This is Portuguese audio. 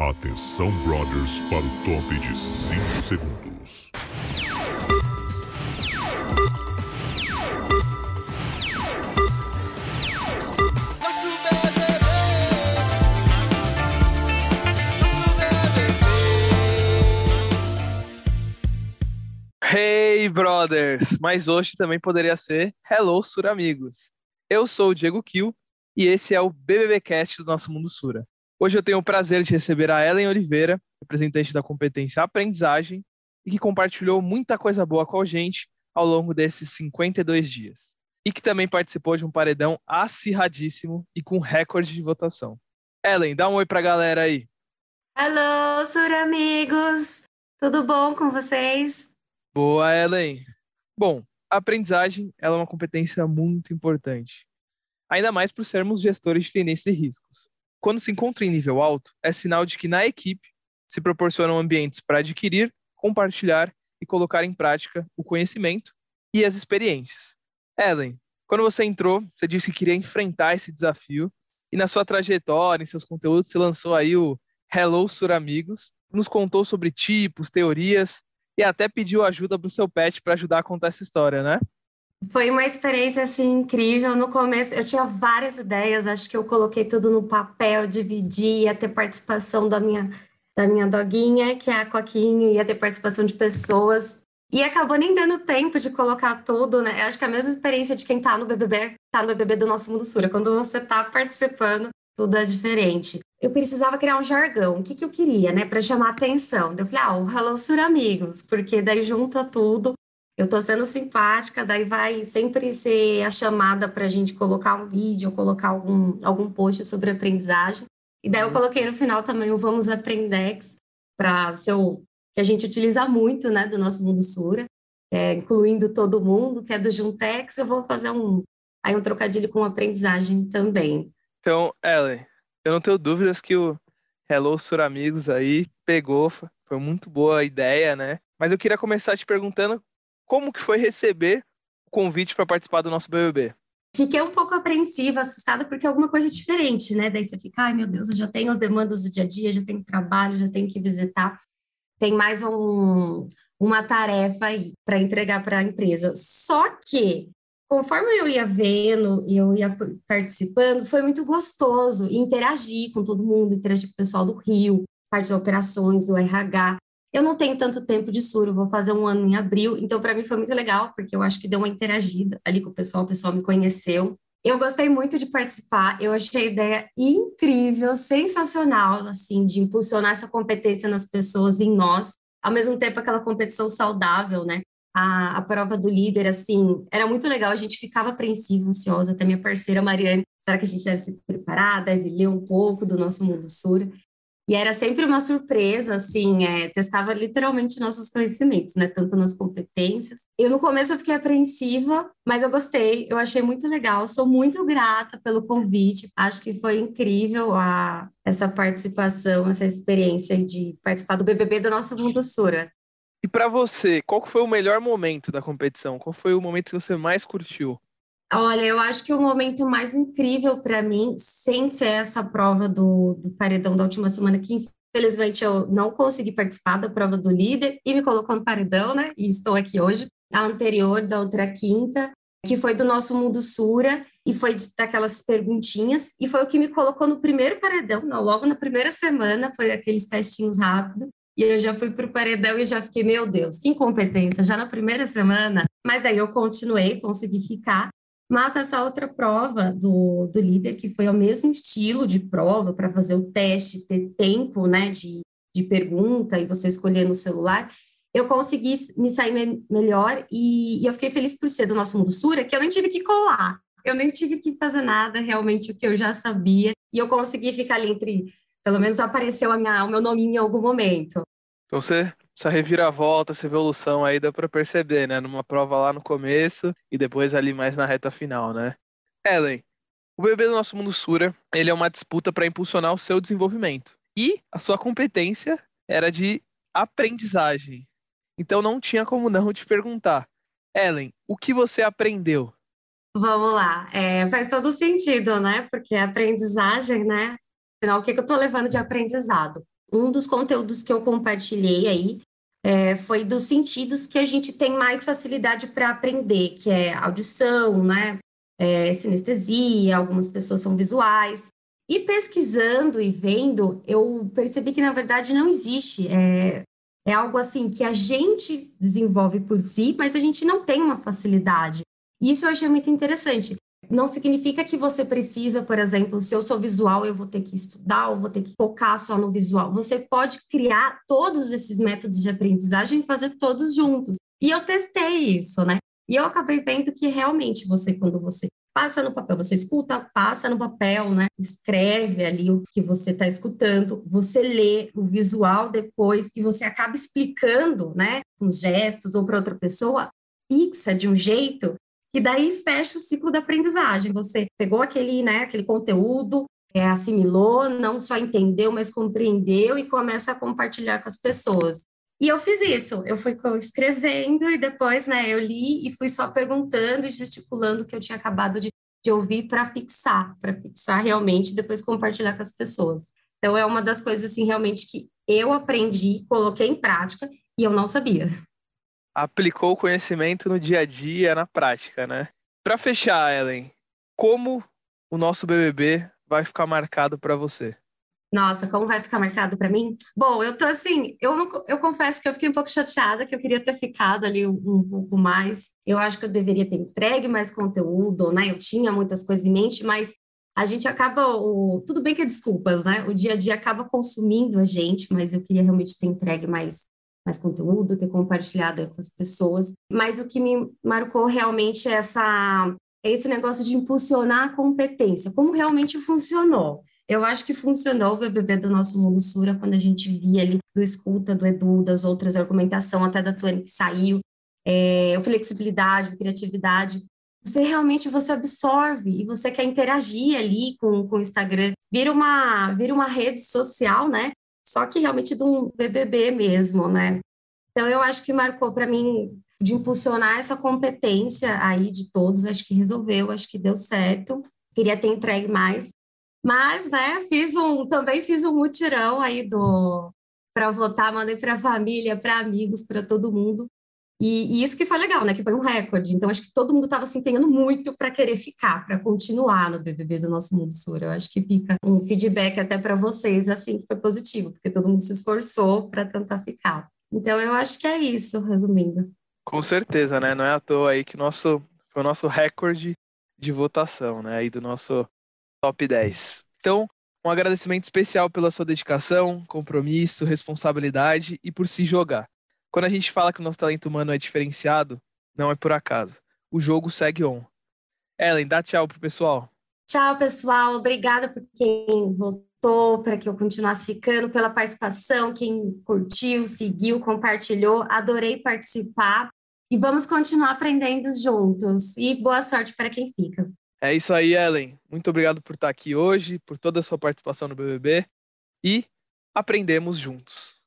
Atenção, brothers, para o top de 5 segundos. Hey, brothers! Mas hoje também poderia ser Hello, Suramigos. Eu sou o Diego Kill e esse é o BBBcast do Nosso Mundo Sura. Hoje eu tenho o prazer de receber a Ellen Oliveira, representante da competência Aprendizagem, e que compartilhou muita coisa boa com a gente ao longo desses 52 dias. E que também participou de um paredão acirradíssimo e com recorde de votação. Ellen, dá um oi pra galera aí. Alô, Suramigos! Tudo bom com vocês? Boa, Ellen. Bom, a aprendizagem é uma competência muito importante, ainda mais por sermos gestores de tendências e riscos. Quando se encontra em nível alto, é sinal de que na equipe se proporcionam ambientes para adquirir, compartilhar e colocar em prática o conhecimento e as experiências. Ellen, quando você entrou, você disse que queria enfrentar esse desafio e na sua trajetória, em seus conteúdos, você lançou aí o Hello Suramigos, nos contou sobre tipos, teorias e até pediu ajuda pro seu pet para ajudar a contar essa história, né? Foi uma experiência assim incrível. No começo eu tinha várias ideias, acho que eu coloquei tudo no papel, dividi, ia ter participação da minha da minha doguinha, que é a Coquinha, ia ter participação de pessoas. E acabou nem dando tempo de colocar tudo, né? Eu acho que é a mesma experiência de quem tá no BBB, tá no BBB do Nosso Mundo Sura. Quando você tá participando, tudo é diferente. Eu precisava criar um jargão. O que, que eu queria, né, para chamar atenção? Eu falei, ah, o Hello Sur Amigos, porque daí junta tudo. Eu tô sendo simpática, daí vai sempre ser a chamada para a gente colocar um vídeo, colocar algum, algum post sobre aprendizagem. E daí eu uhum. coloquei no final também o Vamos Aprendex, para ser o que a gente utiliza muito, né, do nosso Mundo Sura, é, incluindo todo mundo, que é do Juntex. Eu vou fazer um, aí um trocadilho com aprendizagem também. Então, Ellen, eu não tenho dúvidas que o Hello Sur Amigos aí pegou, foi muito boa a ideia, né? Mas eu queria começar te perguntando como que foi receber o convite para participar do nosso BBB. Fiquei um pouco apreensiva, assustada, porque é alguma coisa diferente, né? Daí você fica, ai meu Deus, eu já tenho as demandas do dia a dia, já tenho trabalho, já tenho que visitar. Tem mais um, uma tarefa aí para entregar para a empresa. Só que conforme eu ia vendo e eu ia participando, foi muito gostoso interagir com todo mundo, interagir com o pessoal do Rio, parte de operações, o RH. Eu não tenho tanto tempo de suro, vou fazer um ano em abril, então para mim foi muito legal, porque eu acho que deu uma interagida ali com o pessoal, o pessoal me conheceu. Eu gostei muito de participar, eu achei a ideia incrível, sensacional, assim, de impulsionar essa competência nas pessoas, em nós, ao mesmo tempo aquela competição saudável, né? a, a prova do líder, assim, era muito legal, a gente ficava apreensiva, ansiosa, até minha parceira Mariane, será que a gente deve se preparar, deve ler um pouco do nosso mundo sur? E era sempre uma surpresa, assim, é, testava literalmente nossos conhecimentos, né, tanto nas competências. Eu no começo eu fiquei apreensiva, mas eu gostei, eu achei muito legal, sou muito grata pelo convite, acho que foi incrível a, essa participação, essa experiência de participar do BBB do nosso Mundo Sura. E para você, qual foi o melhor momento da competição? Qual foi o momento que você mais curtiu? Olha, eu acho que o momento mais incrível para mim, sem ser essa prova do, do paredão da última semana, que infelizmente eu não consegui participar da prova do líder e me colocou no paredão, né? E estou aqui hoje. A anterior, da outra quinta, que foi do nosso Mundo Sura, e foi daquelas perguntinhas, e foi o que me colocou no primeiro paredão, não, logo na primeira semana, foi aqueles testinhos rápidos, e eu já fui para o paredão e já fiquei, meu Deus, que incompetência, já na primeira semana. Mas daí eu continuei, consegui ficar. Mas nessa outra prova do, do líder, que foi o mesmo estilo de prova para fazer o teste, ter tempo né, de, de pergunta e você escolher no celular, eu consegui me sair me melhor e, e, eu fiquei feliz por ser do nosso Mundo Sura, que eu nem tive que colar, eu nem tive que fazer nada, realmente o que eu já sabia, e eu consegui ficar ali entre pelo menos apareceu minha, o meu nome em algum momento. Então você, essa reviravolta, essa evolução aí dá para perceber, né? Numa prova lá no começo e depois ali mais na reta final, né? Ellen, o bebê do nosso mundo Sura, ele é uma disputa para impulsionar o seu desenvolvimento. E a sua competência era de aprendizagem. Então não tinha como não te perguntar. Ellen, o que você aprendeu? Vamos lá, é, faz todo sentido, né? Porque a aprendizagem, né? Afinal, o que, que eu estou levando de aprendizado? Um dos conteúdos que eu compartilhei aí é, foi dos sentidos que a gente tem mais facilidade para aprender, que é audição, né? É, sinestesia, algumas pessoas são visuais. E pesquisando e vendo, eu percebi que, na verdade, não existe. É, é algo assim que a gente desenvolve por si, mas a gente não tem uma facilidade. Isso eu achei muito interessante. Não significa que você precisa, por exemplo, se eu sou visual, eu vou ter que estudar ou vou ter que focar só no visual. Você pode criar todos esses métodos de aprendizagem e fazer todos juntos. E eu testei isso, né? E eu acabei vendo que realmente você, quando você passa no papel, você escuta, passa no papel, né? Escreve ali o que você está escutando, você lê o visual depois e você acaba explicando, né? Com gestos ou para outra pessoa, fixa de um jeito que daí fecha o ciclo da aprendizagem. Você pegou aquele, né, aquele conteúdo, é, assimilou, não só entendeu, mas compreendeu e começa a compartilhar com as pessoas. E eu fiz isso, eu fui escrevendo e depois, né, eu li e fui só perguntando e gesticulando o que eu tinha acabado de, de ouvir para fixar, para fixar realmente e depois compartilhar com as pessoas. Então é uma das coisas assim realmente que eu aprendi, coloquei em prática e eu não sabia aplicou o conhecimento no dia a dia, na prática, né? Para fechar, Ellen, como o nosso BBB vai ficar marcado para você? Nossa, como vai ficar marcado para mim? Bom, eu tô assim, eu, eu confesso que eu fiquei um pouco chateada, que eu queria ter ficado ali um, um, pouco mais. Eu acho que eu deveria ter entregue mais conteúdo, né? Eu tinha muitas coisas em mente, mas a gente acaba, o, tudo bem que é desculpas, né? O dia a dia acaba consumindo a gente, mas eu queria realmente ter entregue mais mais conteúdo, ter compartilhado com as pessoas. Mas o que me marcou realmente é essa é esse negócio de impulsionar a competência, como realmente funcionou. Eu acho que funcionou o BBB do nosso Mundo Sura quando a gente via ali do escuta do Edu, das outras argumentação, até da Tuane que saiu, é, flexibilidade, criatividade. Você realmente você absorve e você quer interagir ali com, com o Instagram. Vira uma, vira uma rede social, né? Só que realmente de um BBB mesmo, né? Então eu acho que marcou para mim de impulsionar essa competência aí de todos, acho que resolveu, acho que deu certo. Queria ter entregue mais, mas né, fiz um também fiz um mutirão aí do para votar, mandei para família, para amigos, para todo mundo. E, e, isso que foi legal, né? Que foi um recorde. Então, acho que todo mundo estava se empenhando muito para querer ficar, para continuar no BBB do Nosso Mundo Sur. Eu acho que fica um feedback até para vocês, assim, que foi positivo, porque todo mundo se esforçou para tentar ficar. Então, eu acho que é isso, resumindo. Com certeza, né? Não é à toa aí que nosso, foi o nosso recorde de votação, né? Aí do nosso top 10. Então, um agradecimento especial pela sua dedicação, compromisso, responsabilidade e por se jogar. Quando a gente fala que o nosso talento humano é diferenciado, não é por acaso. O jogo segue on. Ellen, dá tchau pro pessoal. Tchau, pessoal. Obrigada por quem votou, para que eu continuasse ficando, pela participação, quem curtiu, seguiu, compartilhou. Adorei participar. E vamos continuar aprendendo juntos. E boa sorte para quem fica. É isso aí, Ellen. Muito obrigado por estar aqui hoje, por toda a sua participação no BBB. E aprendemos juntos.